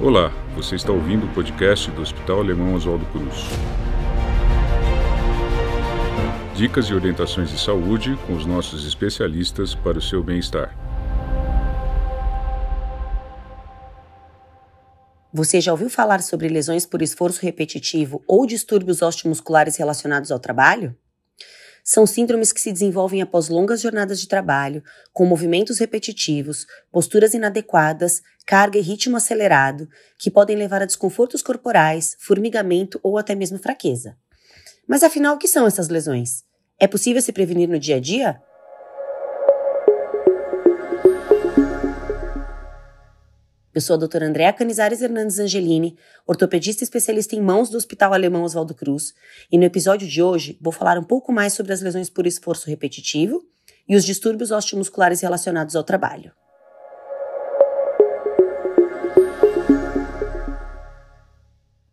Olá, você está ouvindo o podcast do Hospital Alemão Oswaldo Cruz. Dicas e orientações de saúde com os nossos especialistas para o seu bem-estar. Você já ouviu falar sobre lesões por esforço repetitivo ou distúrbios osteomusculares relacionados ao trabalho? São síndromes que se desenvolvem após longas jornadas de trabalho, com movimentos repetitivos, posturas inadequadas, carga e ritmo acelerado, que podem levar a desconfortos corporais, formigamento ou até mesmo fraqueza. Mas afinal, o que são essas lesões? É possível se prevenir no dia a dia? Eu sou a doutora Andréa Canizares Hernandes Angelini, ortopedista especialista em mãos do Hospital Alemão Oswaldo Cruz, e no episódio de hoje vou falar um pouco mais sobre as lesões por esforço repetitivo e os distúrbios osteomusculares relacionados ao trabalho.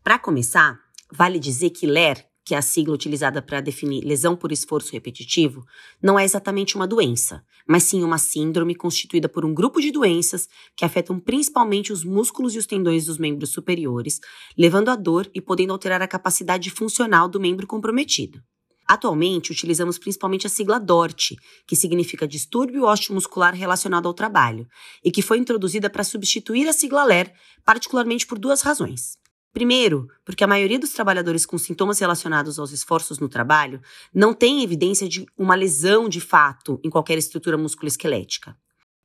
Para começar, vale dizer que LER que é a sigla utilizada para definir lesão por esforço repetitivo, não é exatamente uma doença, mas sim uma síndrome constituída por um grupo de doenças que afetam principalmente os músculos e os tendões dos membros superiores, levando à dor e podendo alterar a capacidade funcional do membro comprometido. Atualmente, utilizamos principalmente a sigla DORT, que significa distúrbio osteomuscular relacionado ao trabalho, e que foi introduzida para substituir a sigla LER, particularmente por duas razões. Primeiro, porque a maioria dos trabalhadores com sintomas relacionados aos esforços no trabalho não tem evidência de uma lesão de fato em qualquer estrutura musculoesquelética.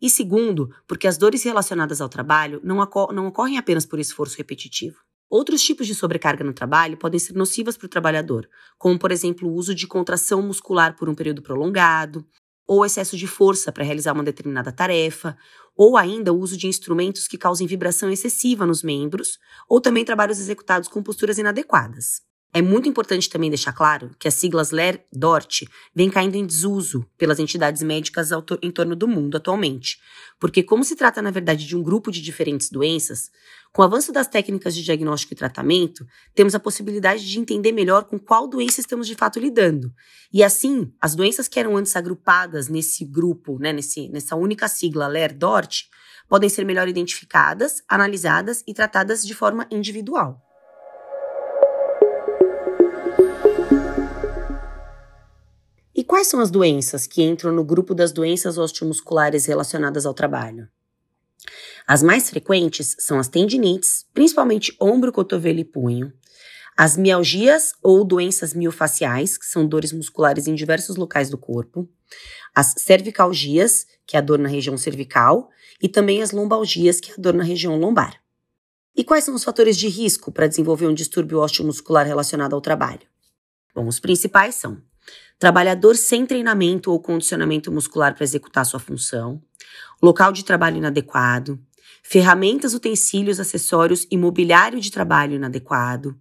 E segundo, porque as dores relacionadas ao trabalho não, não ocorrem apenas por esforço repetitivo. Outros tipos de sobrecarga no trabalho podem ser nocivas para o trabalhador, como, por exemplo, o uso de contração muscular por um período prolongado, ou excesso de força para realizar uma determinada tarefa, ou ainda o uso de instrumentos que causem vibração excessiva nos membros, ou também trabalhos executados com posturas inadequadas. É muito importante também deixar claro que as siglas LER-DORT vêm caindo em desuso pelas entidades médicas em torno do mundo atualmente, porque como se trata na verdade de um grupo de diferentes doenças, com o avanço das técnicas de diagnóstico e tratamento, temos a possibilidade de entender melhor com qual doença estamos de fato lidando. E assim, as doenças que eram antes agrupadas nesse grupo, né, nesse, nessa única sigla LER-DORT, podem ser melhor identificadas, analisadas e tratadas de forma individual. Quais são as doenças que entram no grupo das doenças osteomusculares relacionadas ao trabalho? As mais frequentes são as tendinites, principalmente ombro, cotovelo e punho, as mialgias ou doenças miofaciais, que são dores musculares em diversos locais do corpo, as cervicalgias, que é a dor na região cervical, e também as lombalgias, que é a dor na região lombar. E quais são os fatores de risco para desenvolver um distúrbio osteomuscular relacionado ao trabalho? Bom, os principais são trabalhador sem treinamento ou condicionamento muscular para executar sua função, local de trabalho inadequado, ferramentas, utensílios, acessórios e mobiliário de trabalho inadequado,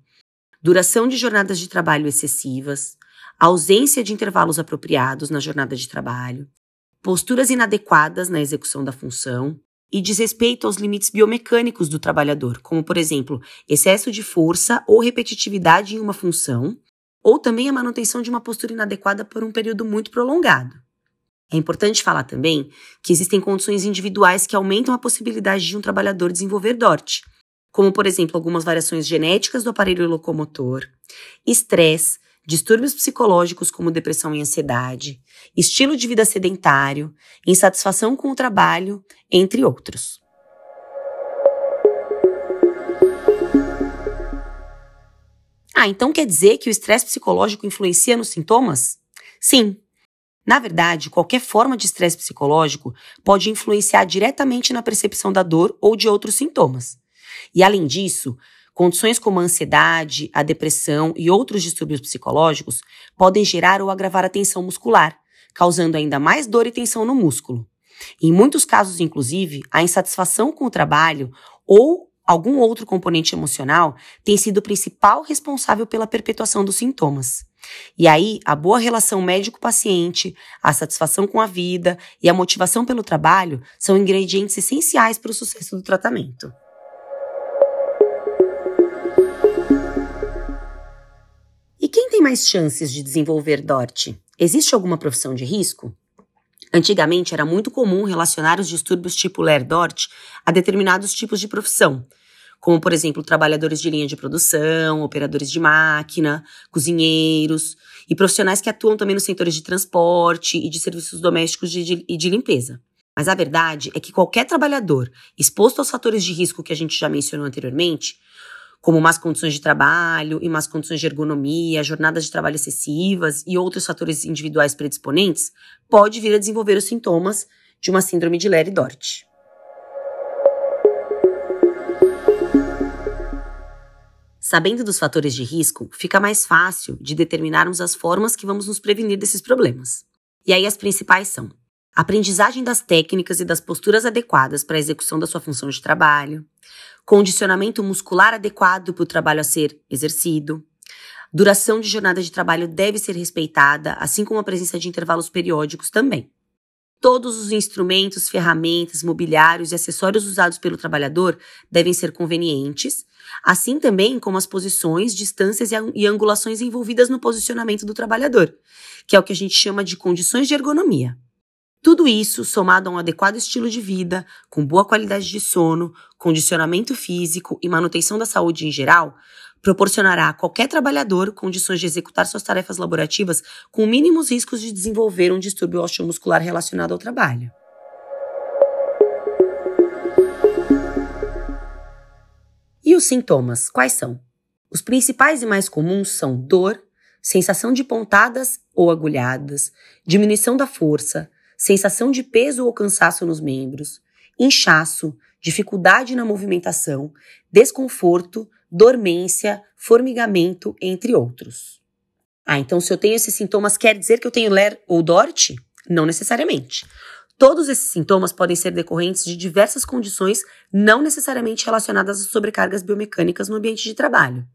duração de jornadas de trabalho excessivas, ausência de intervalos apropriados na jornada de trabalho, posturas inadequadas na execução da função. E desrespeito aos limites biomecânicos do trabalhador, como, por exemplo, excesso de força ou repetitividade em uma função, ou também a manutenção de uma postura inadequada por um período muito prolongado. É importante falar também que existem condições individuais que aumentam a possibilidade de um trabalhador desenvolver DORT, como, por exemplo, algumas variações genéticas do aparelho locomotor, estresse, distúrbios psicológicos como depressão e ansiedade, estilo de vida sedentário, insatisfação com o trabalho, entre outros. Ah, então quer dizer que o estresse psicológico influencia nos sintomas? Sim. Na verdade, qualquer forma de estresse psicológico pode influenciar diretamente na percepção da dor ou de outros sintomas. E além disso, condições como a ansiedade, a depressão e outros distúrbios psicológicos podem gerar ou agravar a tensão muscular, causando ainda mais dor e tensão no músculo. Em muitos casos, inclusive, a insatisfação com o trabalho ou algum outro componente emocional tem sido o principal responsável pela perpetuação dos sintomas. E aí, a boa relação médico-paciente, a satisfação com a vida e a motivação pelo trabalho são ingredientes essenciais para o sucesso do tratamento. E quem tem mais chances de desenvolver DORT? Existe alguma profissão de risco? Antigamente era muito comum relacionar os distúrbios tipo LER-DORT a determinados tipos de profissão, como, por exemplo, trabalhadores de linha de produção, operadores de máquina, cozinheiros e profissionais que atuam também nos setores de transporte e de serviços domésticos e de, de limpeza. Mas a verdade é que qualquer trabalhador exposto aos fatores de risco que a gente já mencionou anteriormente, como más condições de trabalho e más condições de ergonomia, jornadas de trabalho excessivas e outros fatores individuais predisponentes, pode vir a desenvolver os sintomas de uma síndrome de Leri-Dort. Sabendo dos fatores de risco, fica mais fácil de determinarmos as formas que vamos nos prevenir desses problemas. E aí as principais são aprendizagem das técnicas e das posturas adequadas para a execução da sua função de trabalho, condicionamento muscular adequado para o trabalho a ser exercido, duração de jornada de trabalho deve ser respeitada, assim como a presença de intervalos periódicos também. Todos os instrumentos, ferramentas, mobiliários e acessórios usados pelo trabalhador devem ser convenientes, assim também como as posições, distâncias e angulações envolvidas no posicionamento do trabalhador, que é o que a gente chama de condições de ergonomia. Tudo isso, somado a um adequado estilo de vida, com boa qualidade de sono, condicionamento físico e manutenção da saúde em geral, proporcionará a qualquer trabalhador condições de executar suas tarefas laborativas com mínimos riscos de desenvolver um distúrbio osteomuscular relacionado ao trabalho. E os sintomas, quais são? Os principais e mais comuns são dor, sensação de pontadas ou agulhadas, diminuição da força, sensação de peso ou cansaço nos membros, inchaço, dificuldade na movimentação, desconforto, dormência, formigamento, entre outros. Ah, então se eu tenho esses sintomas, quer dizer que eu tenho LER ou DORT? Não necessariamente. Todos esses sintomas podem ser decorrentes de diversas condições não necessariamente relacionadas a sobrecargas biomecânicas no ambiente de trabalho.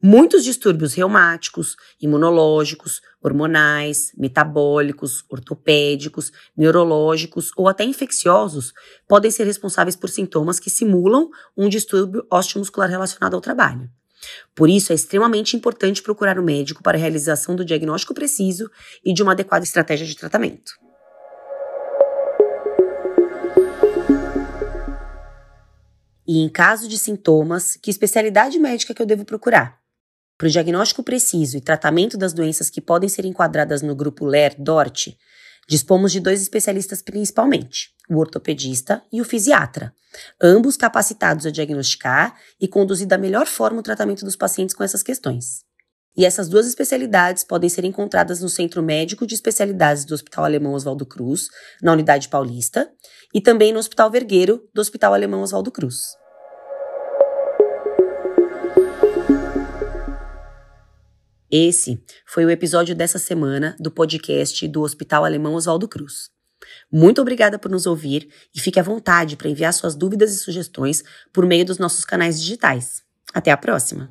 Muitos distúrbios reumáticos, imunológicos, hormonais, metabólicos, ortopédicos, neurológicos ou até infecciosos podem ser responsáveis por sintomas que simulam um distúrbio osteomuscular relacionado ao trabalho. Por isso, é extremamente importante procurar o um médico para a realização do diagnóstico preciso e de uma adequada estratégia de tratamento. E em caso de sintomas, que especialidade médica que eu devo procurar? Para o diagnóstico preciso e tratamento das doenças que podem ser enquadradas no grupo LER-DORT, dispomos de dois especialistas principalmente, o ortopedista e o fisiatra, ambos capacitados a diagnosticar e conduzir da melhor forma o tratamento dos pacientes com essas questões. E essas duas especialidades podem ser encontradas no Centro Médico de Especialidades do Hospital Alemão Oswaldo Cruz, na Unidade Paulista, e também no Hospital Vergueiro do Hospital Alemão Oswaldo Cruz. Esse foi o episódio dessa semana do podcast do Hospital Alemão Oswaldo Cruz. Muito obrigada por nos ouvir e fique à vontade para enviar suas dúvidas e sugestões por meio dos nossos canais digitais. Até a próxima!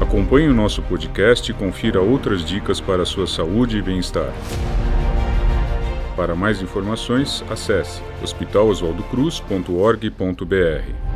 Acompanhe o nosso podcast e confira outras dicas para a sua saúde e bem-estar. Para mais informações, acesse hospitaloswaldocruz.org.br.